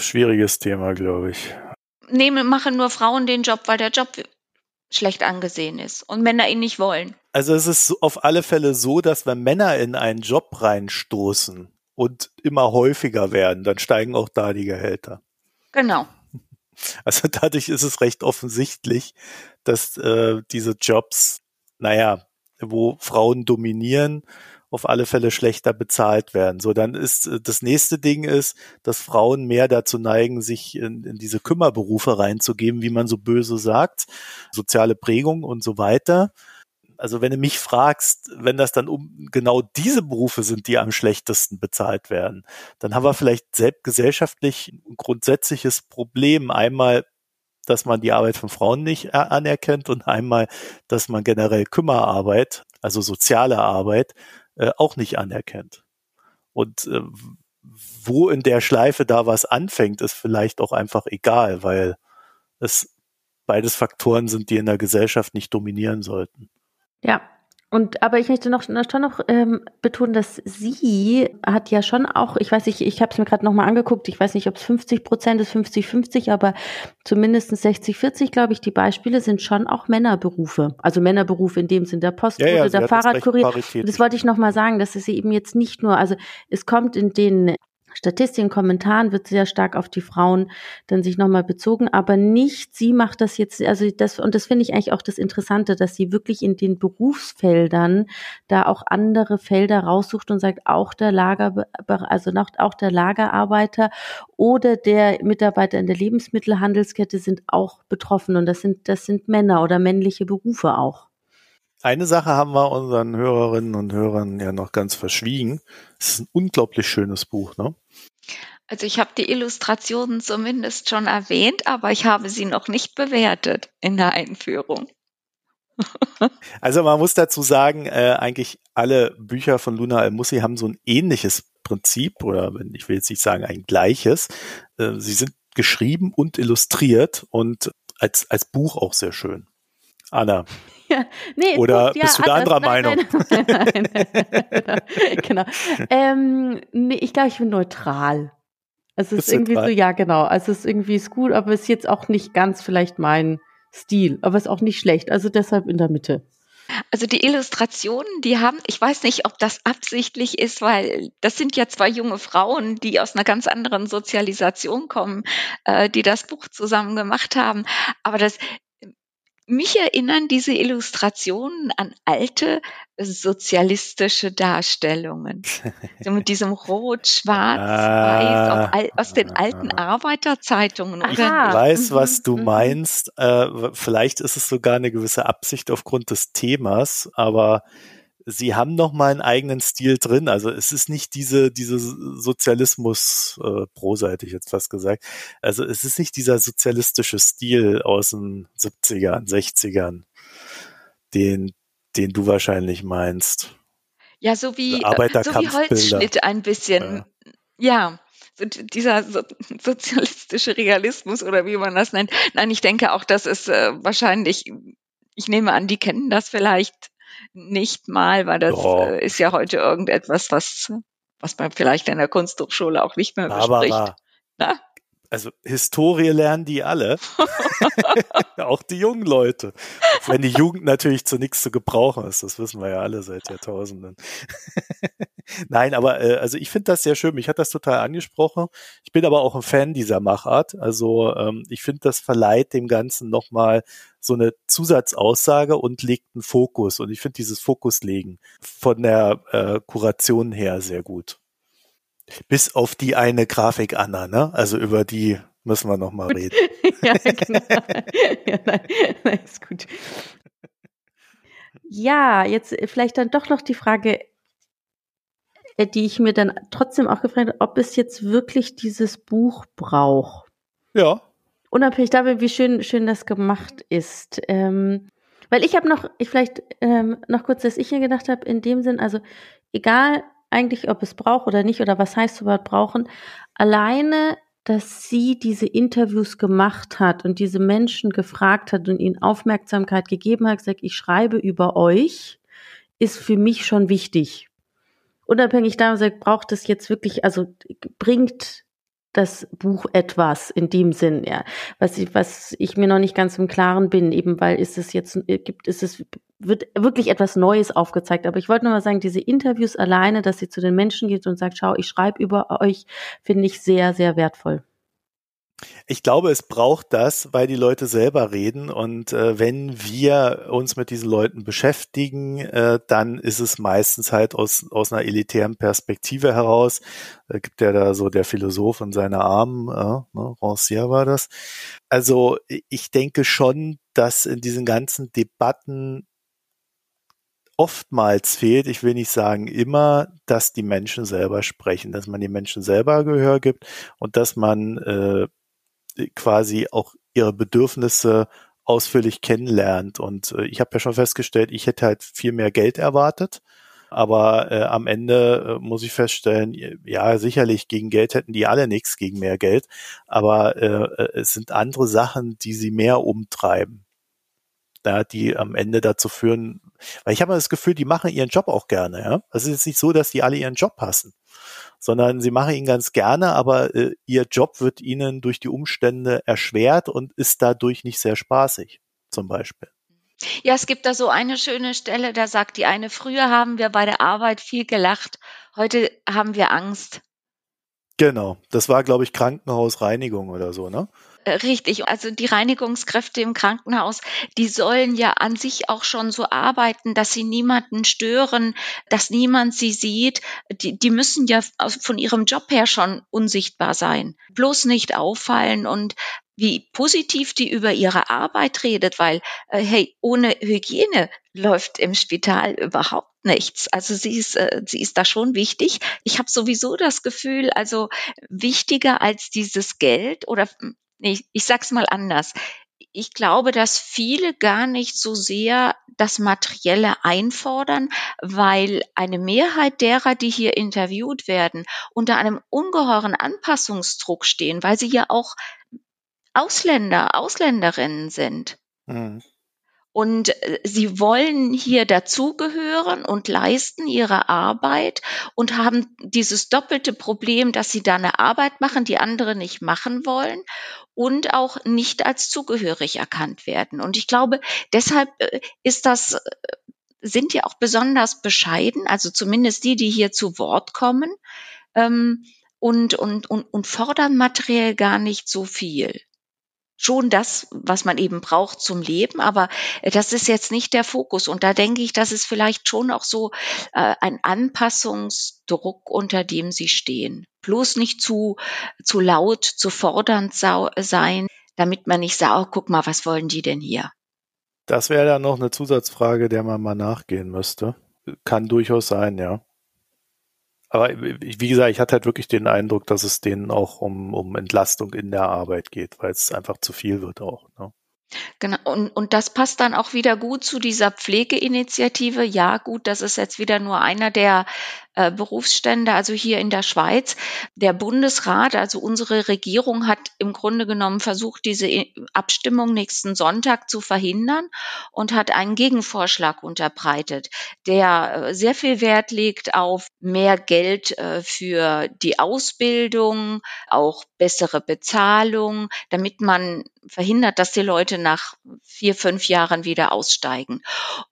schwieriges Thema, glaube ich. Nehmen, machen nur Frauen den Job, weil der Job schlecht angesehen ist und Männer ihn nicht wollen. Also es ist auf alle Fälle so, dass wenn Männer in einen Job reinstoßen und immer häufiger werden, dann steigen auch da die Gehälter. Genau. Also dadurch ist es recht offensichtlich, dass äh, diese Jobs, naja, wo Frauen dominieren, auf alle Fälle schlechter bezahlt werden. So, dann ist äh, das nächste Ding ist, dass Frauen mehr dazu neigen, sich in, in diese Kümmerberufe reinzugeben, wie man so böse sagt, soziale Prägung und so weiter. Also wenn du mich fragst, wenn das dann um genau diese Berufe sind, die am schlechtesten bezahlt werden, dann haben wir vielleicht selbst gesellschaftlich ein grundsätzliches Problem. Einmal, dass man die Arbeit von Frauen nicht anerkennt und einmal, dass man generell Kümmerarbeit, also soziale Arbeit, äh, auch nicht anerkennt. Und äh, wo in der Schleife da was anfängt, ist vielleicht auch einfach egal, weil es beides Faktoren sind, die in der Gesellschaft nicht dominieren sollten. Ja, und aber ich möchte noch schon noch ähm, betonen, dass sie hat ja schon auch, ich weiß nicht, ich habe es mir gerade nochmal angeguckt, ich weiß nicht, ob es 50 Prozent ist, 50-50, aber zumindest 60-40, glaube ich, die Beispiele sind schon auch Männerberufe. Also Männerberufe in dem Sinn der Postbote, ja, ja, der Fahrradkurier. Das wollte ich nochmal sagen, dass es eben jetzt nicht nur, also es kommt in den Statistiken, Kommentaren wird sehr stark auf die Frauen dann sich nochmal bezogen, aber nicht, sie macht das jetzt, also das, und das finde ich eigentlich auch das Interessante, dass sie wirklich in den Berufsfeldern da auch andere Felder raussucht und sagt, auch der Lager, also auch der Lagerarbeiter oder der Mitarbeiter in der Lebensmittelhandelskette sind auch betroffen und das sind, das sind Männer oder männliche Berufe auch. Eine Sache haben wir unseren Hörerinnen und Hörern ja noch ganz verschwiegen. Es ist ein unglaublich schönes Buch, ne? Also ich habe die Illustrationen zumindest schon erwähnt, aber ich habe sie noch nicht bewertet in der Einführung. also man muss dazu sagen, äh, eigentlich alle Bücher von Luna Al-Mussi haben so ein ähnliches Prinzip oder ich will jetzt nicht sagen ein gleiches. Äh, sie sind geschrieben und illustriert und als, als Buch auch sehr schön. Anna. Ja, nee, Oder gut, ja, bist du da anderer Meinung? Nein, nein, nein, genau. Ähm, nee, ich glaube, ich bin neutral. Also es ist irgendwie so, ja genau. Also es ist irgendwie ist gut, aber es ist jetzt auch nicht ganz vielleicht mein Stil, aber es ist auch nicht schlecht. Also deshalb in der Mitte. Also die Illustrationen, die haben, ich weiß nicht, ob das absichtlich ist, weil das sind ja zwei junge Frauen, die aus einer ganz anderen Sozialisation kommen, äh, die das Buch zusammen gemacht haben. Aber das, mich erinnern diese Illustrationen an alte sozialistische Darstellungen. So mit diesem Rot, Schwarz, ah, Weiß aus den alten Arbeiterzeitungen. Ich weiß, was mhm, du mhm. meinst. Äh, vielleicht ist es sogar eine gewisse Absicht aufgrund des Themas, aber sie haben noch mal einen eigenen Stil drin. Also es ist nicht diese, diese Sozialismus, äh, proseitig jetzt fast gesagt. Also es ist nicht dieser sozialistische Stil aus den 70ern, 60ern, den, den du wahrscheinlich meinst. Ja, so wie, äh, so wie Holzschnitt ein bisschen. Ja. ja so dieser so, sozialistische Realismus oder wie man das nennt. Nein, ich denke auch, das ist äh, wahrscheinlich, ich nehme an, die kennen das vielleicht nicht mal, weil das äh, ist ja heute irgendetwas, was, was man vielleicht in der Kunsthochschule auch nicht mehr Barbara, bespricht. Na? Also Historie lernen die alle, auch die jungen Leute. Wenn die Jugend natürlich zu nichts zu gebrauchen ist, das wissen wir ja alle seit Jahrtausenden. Nein, aber äh, also ich finde das sehr schön. Mich hat das total angesprochen. Ich bin aber auch ein Fan dieser Machart. Also ähm, ich finde, das verleiht dem Ganzen nochmal so eine Zusatzaussage und legt einen Fokus. Und ich finde dieses Fokuslegen von der äh, Kuration her sehr gut. Bis auf die eine Grafik, Anna, ne? Also über die müssen wir noch mal reden. ja, genau. ja, nein, nein, ist gut. Ja, jetzt vielleicht dann doch noch die Frage, äh, die ich mir dann trotzdem auch gefragt habe, ob es jetzt wirklich dieses Buch braucht. Ja. Unabhängig davon, wie schön, schön das gemacht ist. Ähm, weil ich habe noch, ich vielleicht ähm, noch kurz, dass ich mir gedacht habe, in dem Sinn, also egal eigentlich, ob es braucht oder nicht oder was heißt überhaupt brauchen. Alleine, dass sie diese Interviews gemacht hat und diese Menschen gefragt hat und ihnen Aufmerksamkeit gegeben hat, gesagt, ich schreibe über euch, ist für mich schon wichtig. Unabhängig davon, braucht es jetzt wirklich, also bringt das Buch etwas in dem Sinn, ja, was ich, was ich mir noch nicht ganz im Klaren bin, eben weil ist es jetzt, gibt, ist es, wird wirklich etwas Neues aufgezeigt. Aber ich wollte nur mal sagen, diese Interviews alleine, dass sie zu den Menschen geht und sagt, schau, ich schreibe über euch, finde ich sehr, sehr wertvoll. Ich glaube, es braucht das, weil die Leute selber reden und äh, wenn wir uns mit diesen Leuten beschäftigen, äh, dann ist es meistens halt aus, aus einer elitären Perspektive heraus. Da gibt ja da so der Philosoph in seine Armen, äh, ne, Rancière war das. Also ich denke schon, dass in diesen ganzen Debatten oftmals fehlt, ich will nicht sagen immer, dass die Menschen selber sprechen, dass man den Menschen selber Gehör gibt und dass man äh, quasi auch ihre Bedürfnisse ausführlich kennenlernt. Und äh, ich habe ja schon festgestellt, ich hätte halt viel mehr Geld erwartet. Aber äh, am Ende äh, muss ich feststellen, ja, sicherlich gegen Geld hätten die alle nichts gegen mehr Geld. Aber äh, äh es sind andere Sachen, die sie mehr umtreiben. Ja, die am Ende dazu führen, weil ich habe das Gefühl, die machen ihren Job auch gerne. Ja? Es ist jetzt nicht so, dass die alle ihren Job hassen sondern sie machen ihn ganz gerne, aber äh, ihr Job wird ihnen durch die Umstände erschwert und ist dadurch nicht sehr spaßig, zum Beispiel. Ja, es gibt da so eine schöne Stelle, da sagt die eine, früher haben wir bei der Arbeit viel gelacht, heute haben wir Angst. Genau, das war, glaube ich, Krankenhausreinigung oder so, ne? Richtig, also die Reinigungskräfte im Krankenhaus, die sollen ja an sich auch schon so arbeiten, dass sie niemanden stören, dass niemand sie sieht. Die, die müssen ja von ihrem Job her schon unsichtbar sein, bloß nicht auffallen und wie positiv die über ihre Arbeit redet, weil äh, hey, ohne Hygiene läuft im Spital überhaupt nichts. Also sie ist, äh, sie ist da schon wichtig. Ich habe sowieso das Gefühl, also wichtiger als dieses Geld oder nee, ich sag's mal anders. Ich glaube, dass viele gar nicht so sehr das Materielle einfordern, weil eine Mehrheit derer, die hier interviewt werden, unter einem ungeheuren Anpassungsdruck stehen, weil sie ja auch Ausländer, Ausländerinnen sind. Mhm. Und äh, sie wollen hier dazugehören und leisten ihre Arbeit und haben dieses doppelte Problem, dass sie da eine Arbeit machen, die andere nicht machen wollen und auch nicht als zugehörig erkannt werden. Und ich glaube, deshalb äh, ist das, äh, sind die auch besonders bescheiden, also zumindest die, die hier zu Wort kommen, ähm, und, und, und, und fordern materiell gar nicht so viel schon das, was man eben braucht zum Leben, aber das ist jetzt nicht der Fokus. Und da denke ich, das ist vielleicht schon auch so äh, ein Anpassungsdruck, unter dem sie stehen. Bloß nicht zu, zu laut, zu fordernd sein, damit man nicht sagt, oh, guck mal, was wollen die denn hier? Das wäre ja noch eine Zusatzfrage, der man mal nachgehen müsste. Kann durchaus sein, ja. Aber wie gesagt, ich hatte halt wirklich den Eindruck, dass es denen auch um, um Entlastung in der Arbeit geht, weil es einfach zu viel wird auch. Ne? Genau, und, und das passt dann auch wieder gut zu dieser Pflegeinitiative. Ja, gut, das ist jetzt wieder nur einer der äh, Berufsstände, also hier in der Schweiz. Der Bundesrat, also unsere Regierung hat im Grunde genommen versucht, diese Abstimmung nächsten Sonntag zu verhindern und hat einen Gegenvorschlag unterbreitet, der äh, sehr viel Wert legt auf mehr Geld äh, für die Ausbildung, auch bessere Bezahlung, damit man verhindert, dass die Leute nach vier, fünf Jahren wieder aussteigen.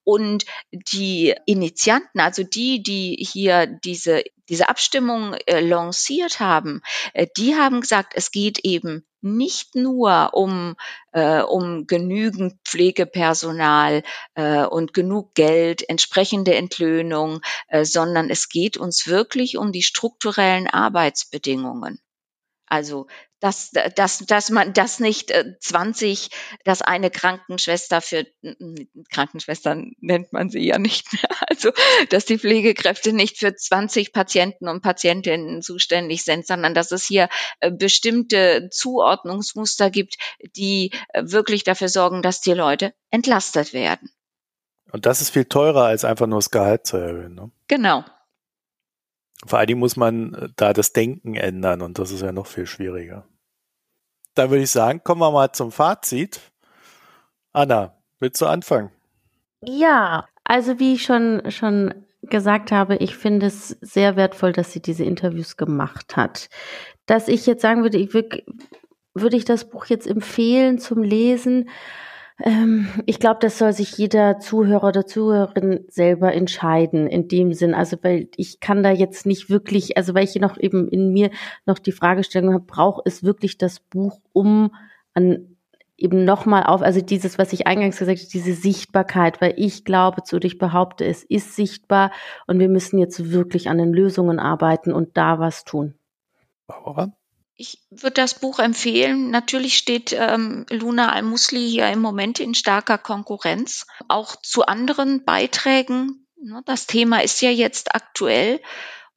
Und die Initianten, also die, die hier diese, diese Abstimmung äh, lanciert haben, äh, die haben gesagt, es geht eben nicht nur um, äh, um genügend Pflegepersonal äh, und genug Geld, entsprechende Entlöhnung, äh, sondern es geht uns wirklich um die strukturellen Arbeitsbedingungen. Also dass, dass, dass man das nicht äh, 20, dass eine Krankenschwester für Krankenschwestern nennt man sie ja nicht mehr, also dass die Pflegekräfte nicht für 20 Patienten und Patientinnen zuständig sind, sondern dass es hier äh, bestimmte Zuordnungsmuster gibt, die äh, wirklich dafür sorgen, dass die Leute entlastet werden. Und das ist viel teurer, als einfach nur das Gehalt zu erhöhen. Ne? Genau. Vor allen Dingen muss man äh, da das Denken ändern und das ist ja noch viel schwieriger. Da würde ich sagen, kommen wir mal zum Fazit. Anna, willst du anfangen? Ja, also wie ich schon, schon gesagt habe, ich finde es sehr wertvoll, dass sie diese Interviews gemacht hat. Dass ich jetzt sagen würde, ich würde, würde ich das Buch jetzt empfehlen zum Lesen, ähm, ich glaube, das soll sich jeder Zuhörer oder Zuhörerin selber entscheiden, in dem Sinn. Also, weil ich kann da jetzt nicht wirklich, also weil ich noch eben in mir noch die Fragestellung habe, braucht es wirklich das Buch, um an eben nochmal auf, also dieses, was ich eingangs gesagt habe, diese Sichtbarkeit, weil ich glaube zu, ich behaupte, es ist sichtbar und wir müssen jetzt wirklich an den Lösungen arbeiten und da was tun. Barbara? Ich würde das Buch empfehlen. Natürlich steht ähm, Luna Al-Musli hier im Moment in starker Konkurrenz, auch zu anderen Beiträgen. Ne, das Thema ist ja jetzt aktuell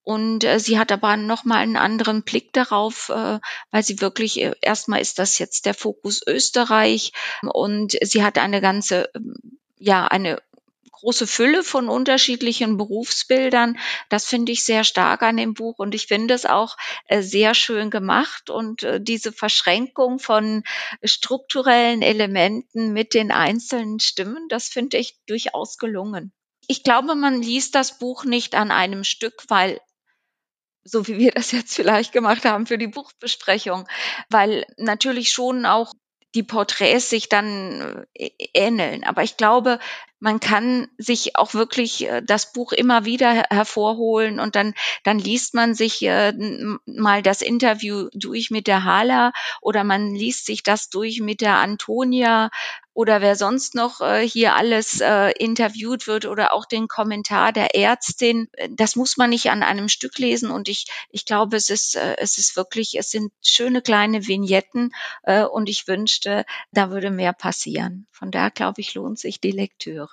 und äh, sie hat aber nochmal einen anderen Blick darauf, äh, weil sie wirklich, äh, erstmal ist das jetzt der Fokus Österreich und sie hat eine ganze, ja, eine große Fülle von unterschiedlichen Berufsbildern. Das finde ich sehr stark an dem Buch und ich finde es auch äh, sehr schön gemacht und äh, diese Verschränkung von strukturellen Elementen mit den einzelnen Stimmen, das finde ich durchaus gelungen. Ich glaube, man liest das Buch nicht an einem Stück, weil so wie wir das jetzt vielleicht gemacht haben für die Buchbesprechung, weil natürlich schon auch die Porträts sich dann äh, ähneln. Aber ich glaube, man kann sich auch wirklich äh, das Buch immer wieder hervorholen und dann, dann liest man sich äh, mal das Interview durch mit der Hala oder man liest sich das durch mit der Antonia oder wer sonst noch äh, hier alles äh, interviewt wird oder auch den Kommentar der Ärztin. Das muss man nicht an einem Stück lesen und ich, ich glaube, es ist, äh, es ist wirklich, es sind schöne kleine Vignetten äh, und ich wünschte, da würde mehr passieren. Von daher glaube ich, lohnt sich die Lektüre.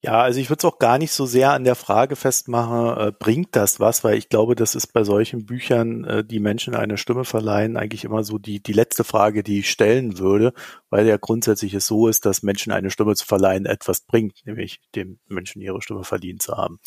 Ja, also ich würde es auch gar nicht so sehr an der Frage festmachen, äh, bringt das was, weil ich glaube, das ist bei solchen Büchern, äh, die Menschen eine Stimme verleihen, eigentlich immer so die, die letzte Frage, die ich stellen würde, weil ja grundsätzlich es so ist, dass Menschen eine Stimme zu verleihen etwas bringt, nämlich dem Menschen ihre Stimme verdient zu haben.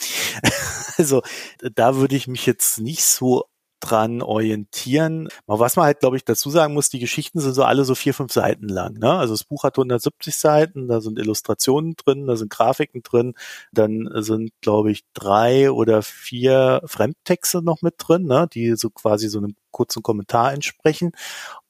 also da würde ich mich jetzt nicht so dran orientieren. Was man halt, glaube ich, dazu sagen muss, die Geschichten sind so alle so vier, fünf Seiten lang. Ne? Also das Buch hat 170 Seiten, da sind Illustrationen drin, da sind Grafiken drin, dann sind, glaube ich, drei oder vier Fremdtexte noch mit drin, ne? die so quasi so einem kurzen Kommentar entsprechen.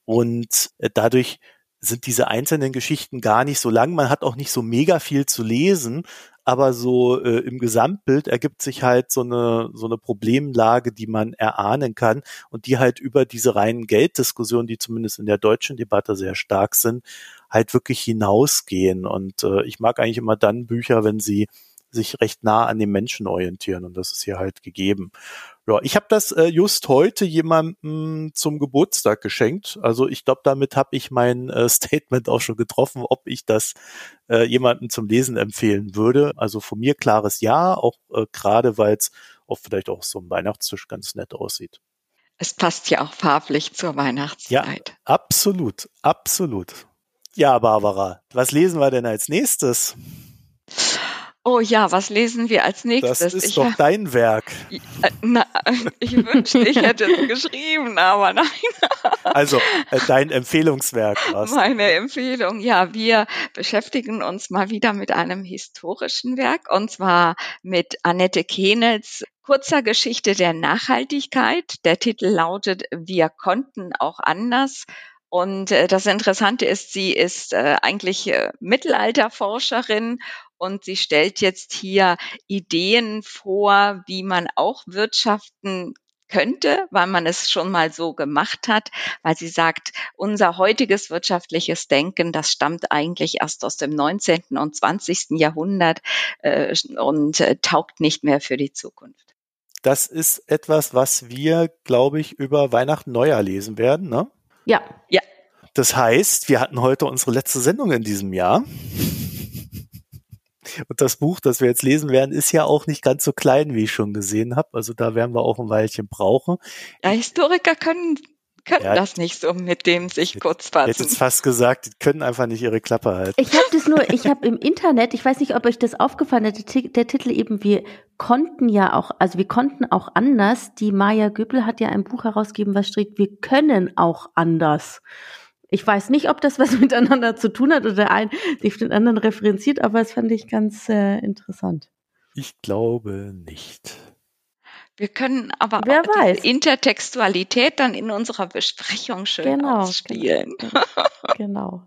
Und äh, dadurch sind diese einzelnen Geschichten gar nicht so lang. Man hat auch nicht so mega viel zu lesen, aber so äh, im Gesamtbild ergibt sich halt so eine so eine Problemlage, die man erahnen kann und die halt über diese reinen Gelddiskussionen, die zumindest in der deutschen Debatte sehr stark sind, halt wirklich hinausgehen. Und äh, ich mag eigentlich immer dann Bücher, wenn sie sich recht nah an den Menschen orientieren und das ist hier halt gegeben. Ja, ich habe das äh, just heute jemandem zum Geburtstag geschenkt. Also ich glaube, damit habe ich mein äh, Statement auch schon getroffen, ob ich das äh, jemandem zum Lesen empfehlen würde. Also von mir klares Ja, auch äh, gerade weil es auch vielleicht auch so ein Weihnachtstisch ganz nett aussieht. Es passt ja auch farblich zur Weihnachtszeit. Ja, absolut, absolut. Ja, Barbara, was lesen wir denn als nächstes? Oh ja, was lesen wir als nächstes? Das ist ich, doch dein Werk. Äh, na, ich wünschte, ich hätte es geschrieben, aber nein. Also äh, dein Empfehlungswerk was? Meine Empfehlung, ja, wir beschäftigen uns mal wieder mit einem historischen Werk und zwar mit Annette Kehnels kurzer Geschichte der Nachhaltigkeit. Der Titel lautet Wir konnten auch anders und äh, das Interessante ist, sie ist äh, eigentlich äh, Mittelalterforscherin und sie stellt jetzt hier Ideen vor, wie man auch wirtschaften könnte, weil man es schon mal so gemacht hat, weil sie sagt, unser heutiges wirtschaftliches Denken, das stammt eigentlich erst aus dem 19. und 20. Jahrhundert äh, und äh, taugt nicht mehr für die Zukunft. Das ist etwas, was wir, glaube ich, über Weihnachten Neujahr lesen werden, ne? Ja. Ja. Das heißt, wir hatten heute unsere letzte Sendung in diesem Jahr. Und das Buch, das wir jetzt lesen werden, ist ja auch nicht ganz so klein, wie ich schon gesehen habe. Also da werden wir auch ein Weilchen brauchen. Ja, Historiker können können ja, das nicht so mit dem sich kurz fassen. Ich hätte jetzt fast gesagt, die können einfach nicht ihre Klappe halten. Ich habe das nur, ich habe im Internet, ich weiß nicht, ob euch das aufgefallen hat, der, der, Titel eben, wir konnten ja auch, also wir konnten auch anders. Die Maya Göbel hat ja ein Buch herausgegeben, was steht, wir können auch anders. Ich weiß nicht, ob das was miteinander zu tun hat oder der ein sich den anderen referenziert, aber das fand ich ganz äh, interessant. Ich glaube nicht. Wir können aber Wer auch weiß. Intertextualität dann in unserer Besprechung schön genau, ausspielen. Genau. genau.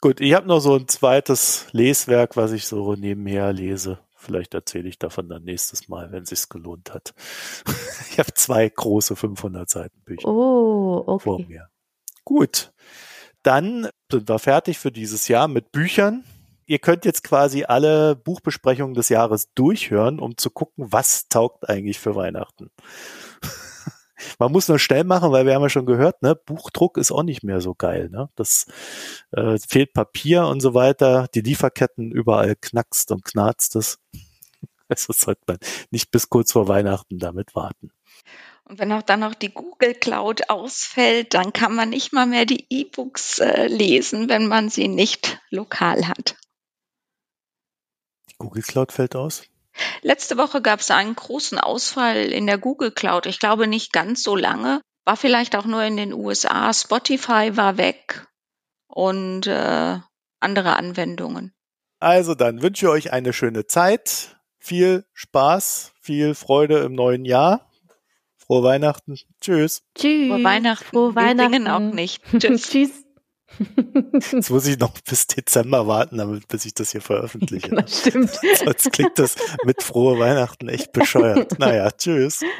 Gut, ich habe noch so ein zweites Leswerk, was ich so nebenher lese. Vielleicht erzähle ich davon dann nächstes Mal, wenn es sich gelohnt hat. ich habe zwei große 500 Seiten Bücher oh, okay. vor mir. Gut, dann sind wir fertig für dieses Jahr mit Büchern ihr könnt jetzt quasi alle Buchbesprechungen des Jahres durchhören, um zu gucken, was taugt eigentlich für Weihnachten. Man muss nur schnell machen, weil wir haben ja schon gehört, ne, Buchdruck ist auch nicht mehr so geil. Ne? Das äh, fehlt Papier und so weiter. Die Lieferketten überall knackst und knarzt es. Also sollte man nicht bis kurz vor Weihnachten damit warten. Und wenn auch dann noch die Google Cloud ausfällt, dann kann man nicht mal mehr die E-Books äh, lesen, wenn man sie nicht lokal hat. Google Cloud fällt aus? Letzte Woche gab es einen großen Ausfall in der Google Cloud. Ich glaube nicht ganz so lange. War vielleicht auch nur in den USA. Spotify war weg und äh, andere Anwendungen. Also dann wünsche ich euch eine schöne Zeit, viel Spaß, viel Freude im neuen Jahr. Frohe Weihnachten. Tschüss. Tschüss. Frohe Weihnachten. Frohe Weihnachten. Wir auch nicht. Tschüss. Tschüss. Jetzt muss ich noch bis Dezember warten, damit bis ich das hier veröffentliche. Das stimmt. Sonst klingt das mit frohe Weihnachten echt bescheuert. Naja, tschüss.